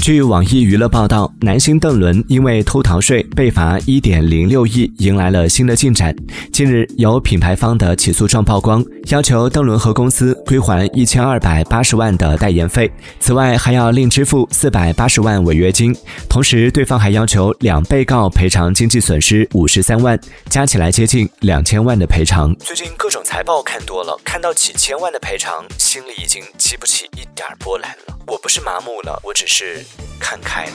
据网易娱乐报道，男星邓伦因为偷逃税被罚一点零六亿，迎来了新的进展。近日，有品牌方的起诉状曝光，要求邓伦和公司归还一千二百八十万的代言费，此外还要另支付四百八十万违约金。同时，对方还要求两被告赔偿经济损失五十三万，加起来接近两千万的赔偿。最近各财报看多了，看到几千万的赔偿，心里已经激不起一点波澜了。我不是麻木了，我只是看开了。